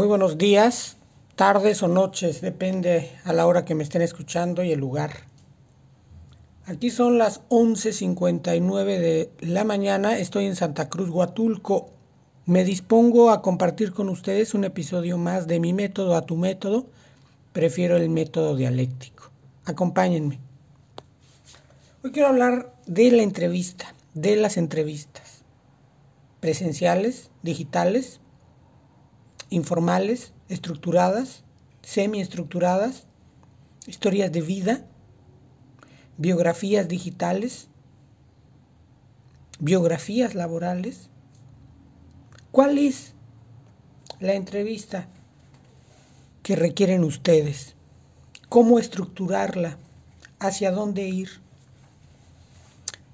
Muy buenos días, tardes o noches, depende a la hora que me estén escuchando y el lugar. Aquí son las 11.59 de la mañana, estoy en Santa Cruz, Huatulco. Me dispongo a compartir con ustedes un episodio más de mi método a tu método. Prefiero el método dialéctico. Acompáñenme. Hoy quiero hablar de la entrevista, de las entrevistas. Presenciales, digitales, informales, estructuradas, semiestructuradas, historias de vida, biografías digitales, biografías laborales. ¿Cuál es la entrevista que requieren ustedes? ¿Cómo estructurarla? ¿Hacia dónde ir?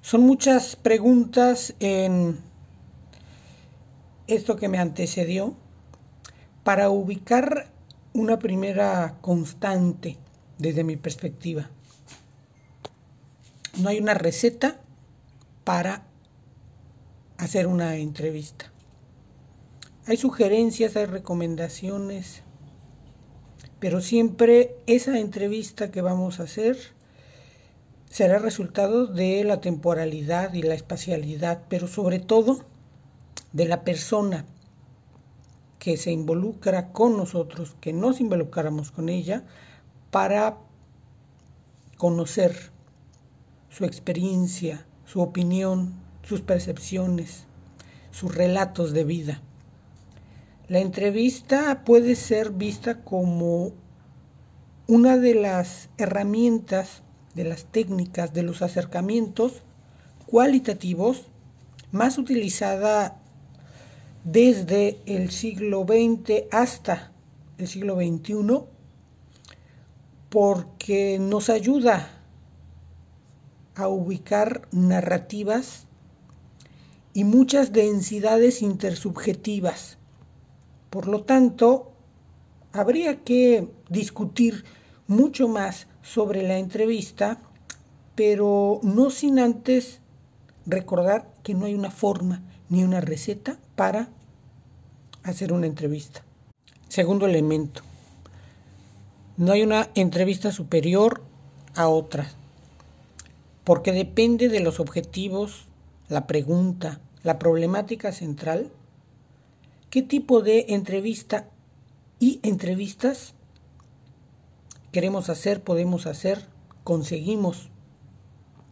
Son muchas preguntas en esto que me antecedió para ubicar una primera constante desde mi perspectiva. No hay una receta para hacer una entrevista. Hay sugerencias, hay recomendaciones, pero siempre esa entrevista que vamos a hacer será resultado de la temporalidad y la espacialidad, pero sobre todo de la persona que se involucra con nosotros, que nos involucráramos con ella para conocer su experiencia, su opinión, sus percepciones, sus relatos de vida. La entrevista puede ser vista como una de las herramientas, de las técnicas, de los acercamientos cualitativos más utilizada desde el siglo XX hasta el siglo XXI porque nos ayuda a ubicar narrativas y muchas densidades intersubjetivas. Por lo tanto, habría que discutir mucho más sobre la entrevista, pero no sin antes recordar que no hay una forma ni una receta para hacer una entrevista. Segundo elemento, no hay una entrevista superior a otra, porque depende de los objetivos, la pregunta, la problemática central, qué tipo de entrevista y entrevistas queremos hacer, podemos hacer, conseguimos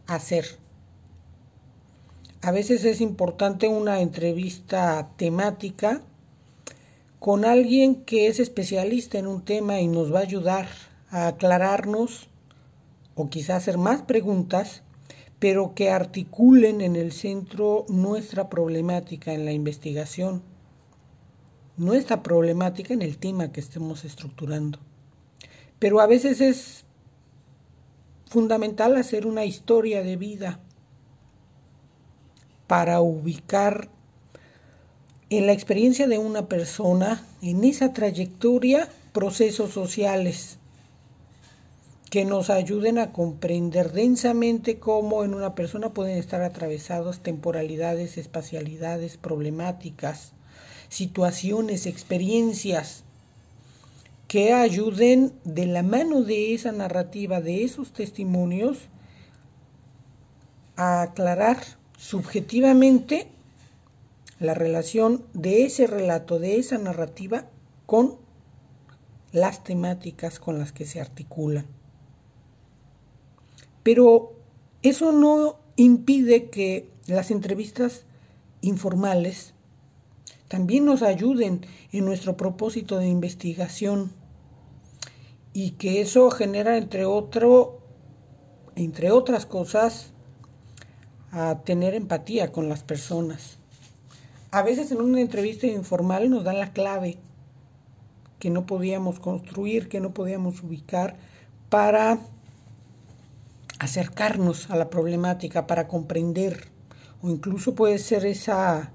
hacer. A veces es importante una entrevista temática con alguien que es especialista en un tema y nos va a ayudar a aclararnos o quizás hacer más preguntas, pero que articulen en el centro nuestra problemática en la investigación, nuestra problemática en el tema que estemos estructurando. Pero a veces es fundamental hacer una historia de vida para ubicar en la experiencia de una persona, en esa trayectoria, procesos sociales que nos ayuden a comprender densamente cómo en una persona pueden estar atravesados temporalidades, espacialidades, problemáticas, situaciones, experiencias que ayuden de la mano de esa narrativa, de esos testimonios, a aclarar subjetivamente la relación de ese relato, de esa narrativa con las temáticas con las que se articulan. Pero eso no impide que las entrevistas informales también nos ayuden en nuestro propósito de investigación y que eso genera entre otro entre otras cosas a tener empatía con las personas. A veces en una entrevista informal nos dan la clave que no podíamos construir, que no podíamos ubicar para acercarnos a la problemática, para comprender, o incluso puede ser esa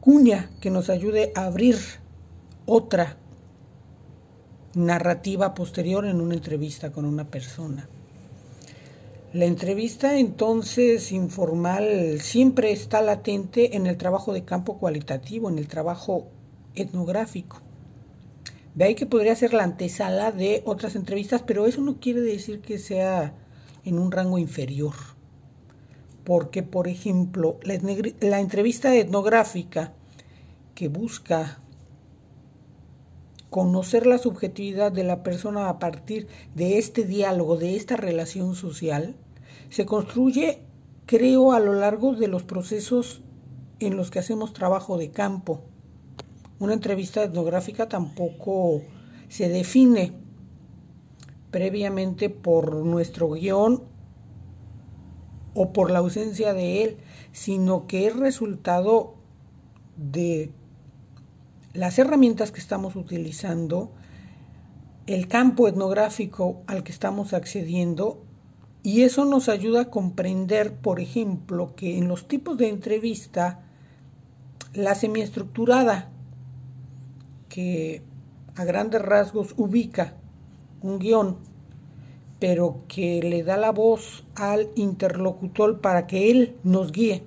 cuña que nos ayude a abrir otra narrativa posterior en una entrevista con una persona. La entrevista entonces informal siempre está latente en el trabajo de campo cualitativo, en el trabajo etnográfico. De ahí que podría ser la antesala de otras entrevistas, pero eso no quiere decir que sea en un rango inferior. Porque, por ejemplo, la, la entrevista etnográfica que busca conocer la subjetividad de la persona a partir de este diálogo, de esta relación social, se construye, creo, a lo largo de los procesos en los que hacemos trabajo de campo. Una entrevista etnográfica tampoco se define previamente por nuestro guion o por la ausencia de él, sino que es resultado de las herramientas que estamos utilizando, el campo etnográfico al que estamos accediendo y eso nos ayuda a comprender, por ejemplo, que en los tipos de entrevista, la semiestructurada, que a grandes rasgos ubica un guion, pero que le da la voz al interlocutor para que él nos guíe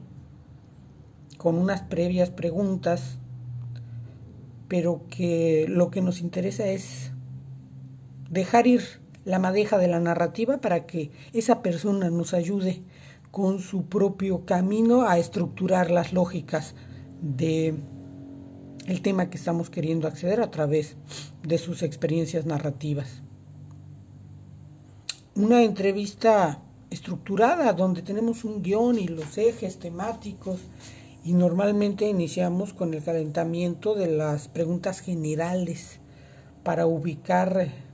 con unas previas preguntas pero que lo que nos interesa es dejar ir la madeja de la narrativa para que esa persona nos ayude con su propio camino a estructurar las lógicas de el tema que estamos queriendo acceder a través de sus experiencias narrativas. Una entrevista estructurada donde tenemos un guion y los ejes temáticos y normalmente iniciamos con el calentamiento de las preguntas generales para ubicar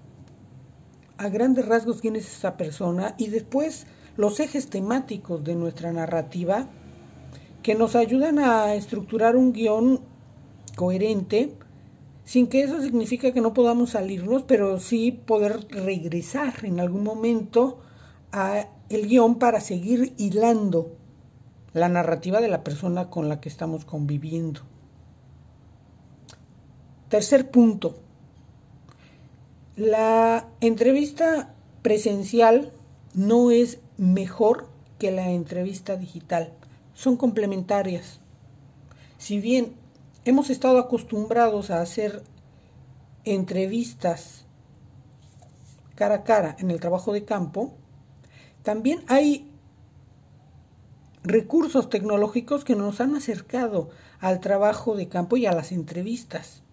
a grandes rasgos quién es esa persona y después los ejes temáticos de nuestra narrativa que nos ayudan a estructurar un guion coherente sin que eso signifique que no podamos salirnos, pero sí poder regresar en algún momento a el guion para seguir hilando la narrativa de la persona con la que estamos conviviendo. Tercer punto. La entrevista presencial no es mejor que la entrevista digital. Son complementarias. Si bien hemos estado acostumbrados a hacer entrevistas cara a cara en el trabajo de campo, también hay recursos tecnológicos que nos han acercado al trabajo de campo y a las entrevistas.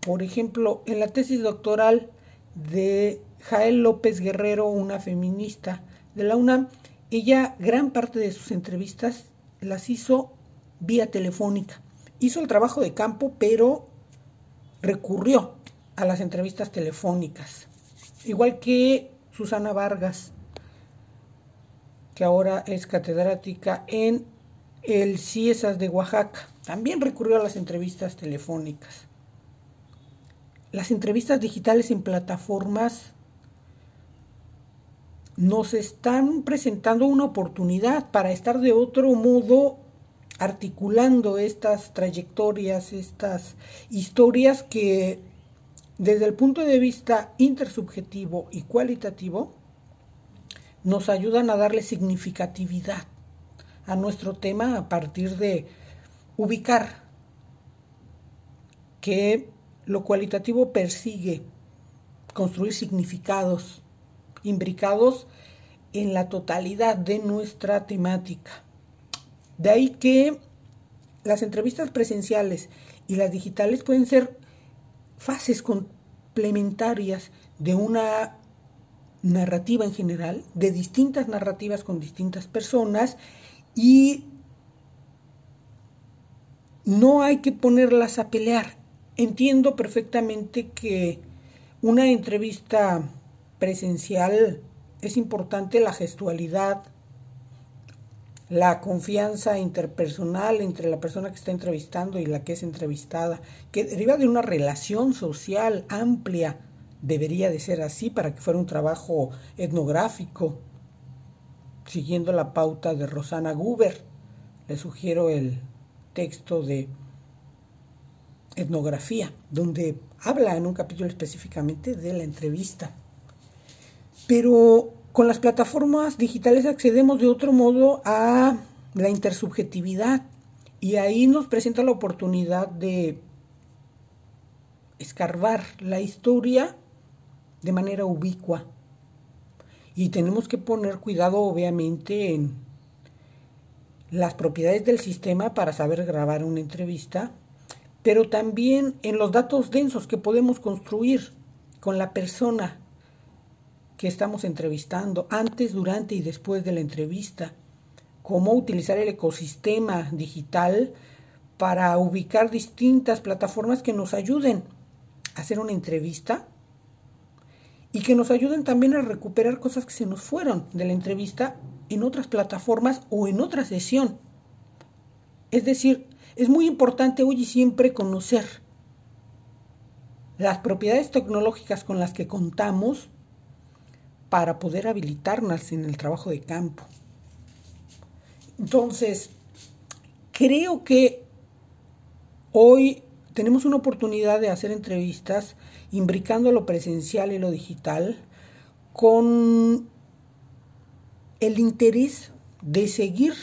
Por ejemplo, en la tesis doctoral de Jael López Guerrero, una feminista de la UNAM, ella gran parte de sus entrevistas las hizo vía telefónica. Hizo el trabajo de campo, pero recurrió a las entrevistas telefónicas. Igual que Susana Vargas, que ahora es catedrática en el CIESAS de Oaxaca. También recurrió a las entrevistas telefónicas. Las entrevistas digitales en plataformas nos están presentando una oportunidad para estar de otro modo articulando estas trayectorias, estas historias que desde el punto de vista intersubjetivo y cualitativo nos ayudan a darle significatividad a nuestro tema a partir de ubicar que lo cualitativo persigue construir significados imbricados en la totalidad de nuestra temática. De ahí que las entrevistas presenciales y las digitales pueden ser fases complementarias de una narrativa en general, de distintas narrativas con distintas personas y no hay que ponerlas a pelear. Entiendo perfectamente que una entrevista presencial es importante la gestualidad, la confianza interpersonal entre la persona que está entrevistando y la que es entrevistada, que deriva de una relación social amplia debería de ser así para que fuera un trabajo etnográfico, siguiendo la pauta de Rosana Guber. Le sugiero el texto de etnografía, donde habla en un capítulo específicamente de la entrevista. Pero con las plataformas digitales accedemos de otro modo a la intersubjetividad y ahí nos presenta la oportunidad de escarbar la historia de manera ubicua. Y tenemos que poner cuidado obviamente en las propiedades del sistema para saber grabar una entrevista, pero también en los datos densos que podemos construir con la persona que estamos entrevistando, antes, durante y después de la entrevista, cómo utilizar el ecosistema digital para ubicar distintas plataformas que nos ayuden a hacer una entrevista y que nos ayuden también a recuperar cosas que se nos fueron de la entrevista en otras plataformas o en otra sesión. Es decir, es muy importante hoy y siempre conocer las propiedades tecnológicas con las que contamos para poder habilitarnos en el trabajo de campo. Entonces, creo que hoy tenemos una oportunidad de hacer entrevistas imbricando lo presencial y lo digital con el interés de seguir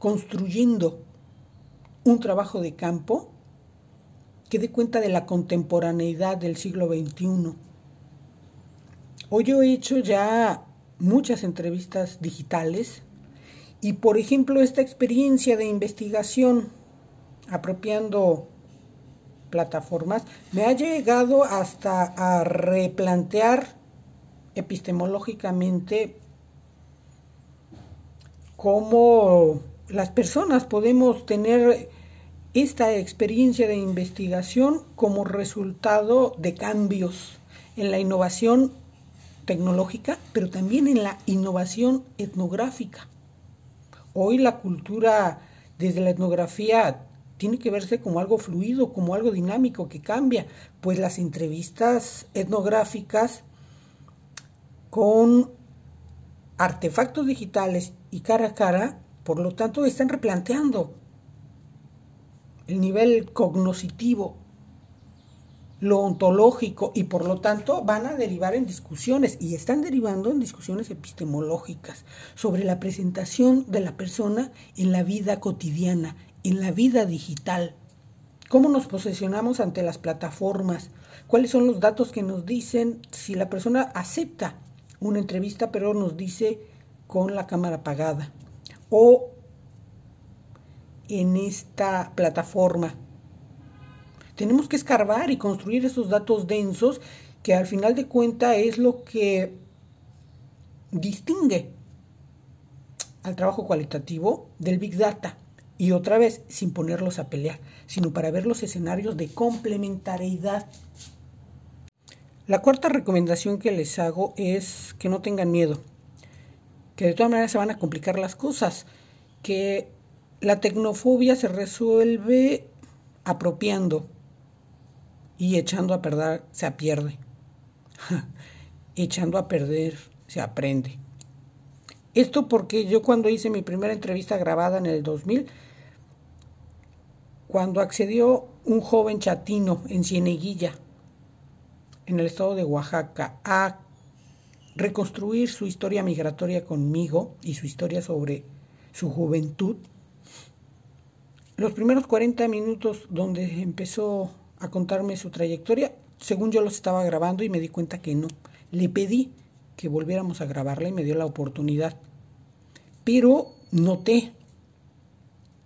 construyendo un trabajo de campo que dé cuenta de la contemporaneidad del siglo XXI. Hoy yo he hecho ya muchas entrevistas digitales y por ejemplo esta experiencia de investigación apropiando plataformas me ha llegado hasta a replantear epistemológicamente cómo las personas podemos tener esta experiencia de investigación como resultado de cambios en la innovación tecnológica, pero también en la innovación etnográfica. Hoy la cultura desde la etnografía tiene que verse como algo fluido, como algo dinámico que cambia, pues las entrevistas etnográficas con artefactos digitales y cara a cara, por lo tanto, están replanteando el nivel cognoscitivo, lo ontológico y por lo tanto van a derivar en discusiones y están derivando en discusiones epistemológicas sobre la presentación de la persona en la vida cotidiana, en la vida digital. ¿Cómo nos posicionamos ante las plataformas? ¿Cuáles son los datos que nos dicen si la persona acepta una entrevista pero nos dice con la cámara apagada? O en esta plataforma. Tenemos que escarbar y construir esos datos densos que al final de cuenta es lo que distingue al trabajo cualitativo del Big Data. Y otra vez, sin ponerlos a pelear, sino para ver los escenarios de complementariedad. La cuarta recomendación que les hago es que no tengan miedo, que de todas maneras se van a complicar las cosas, que la tecnofobia se resuelve apropiando y echando a perder se pierde. echando a perder se aprende. Esto porque yo cuando hice mi primera entrevista grabada en el 2000, cuando accedió un joven chatino en Cieneguilla, en el estado de Oaxaca, a reconstruir su historia migratoria conmigo y su historia sobre su juventud, los primeros 40 minutos donde empezó a contarme su trayectoria, según yo los estaba grabando y me di cuenta que no. Le pedí que volviéramos a grabarla y me dio la oportunidad. Pero noté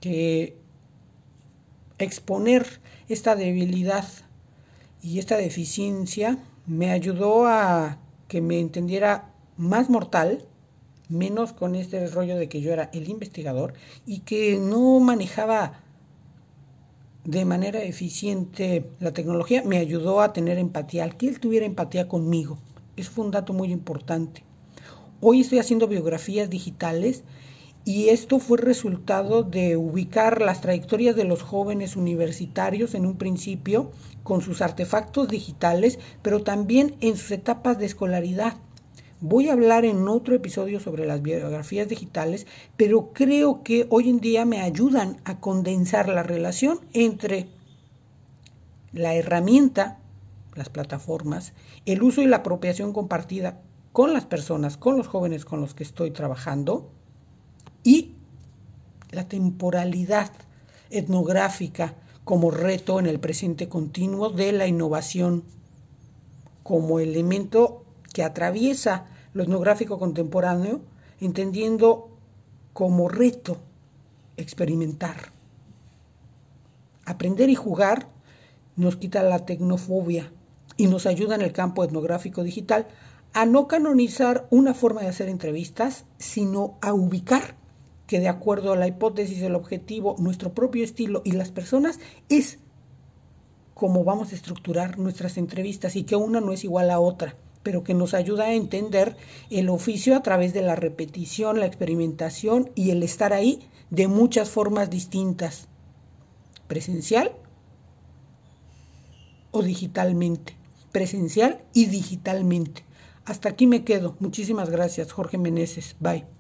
que exponer esta debilidad y esta deficiencia me ayudó a que me entendiera más mortal menos con este rollo de que yo era el investigador y que no manejaba de manera eficiente la tecnología, me ayudó a tener empatía, al que él tuviera empatía conmigo. Eso fue un dato muy importante. Hoy estoy haciendo biografías digitales y esto fue resultado de ubicar las trayectorias de los jóvenes universitarios en un principio con sus artefactos digitales, pero también en sus etapas de escolaridad. Voy a hablar en otro episodio sobre las biografías digitales, pero creo que hoy en día me ayudan a condensar la relación entre la herramienta, las plataformas, el uso y la apropiación compartida con las personas, con los jóvenes con los que estoy trabajando y la temporalidad etnográfica como reto en el presente continuo de la innovación, como elemento que atraviesa lo etnográfico contemporáneo, entendiendo como reto experimentar. Aprender y jugar nos quita la tecnofobia y nos ayuda en el campo etnográfico digital a no canonizar una forma de hacer entrevistas, sino a ubicar que de acuerdo a la hipótesis, el objetivo, nuestro propio estilo y las personas es como vamos a estructurar nuestras entrevistas y que una no es igual a otra, pero que nos ayuda a entender el oficio a través de la repetición, la experimentación y el estar ahí de muchas formas distintas, presencial o digitalmente, presencial y digitalmente. Hasta aquí me quedo. Muchísimas gracias, Jorge Meneses. Bye.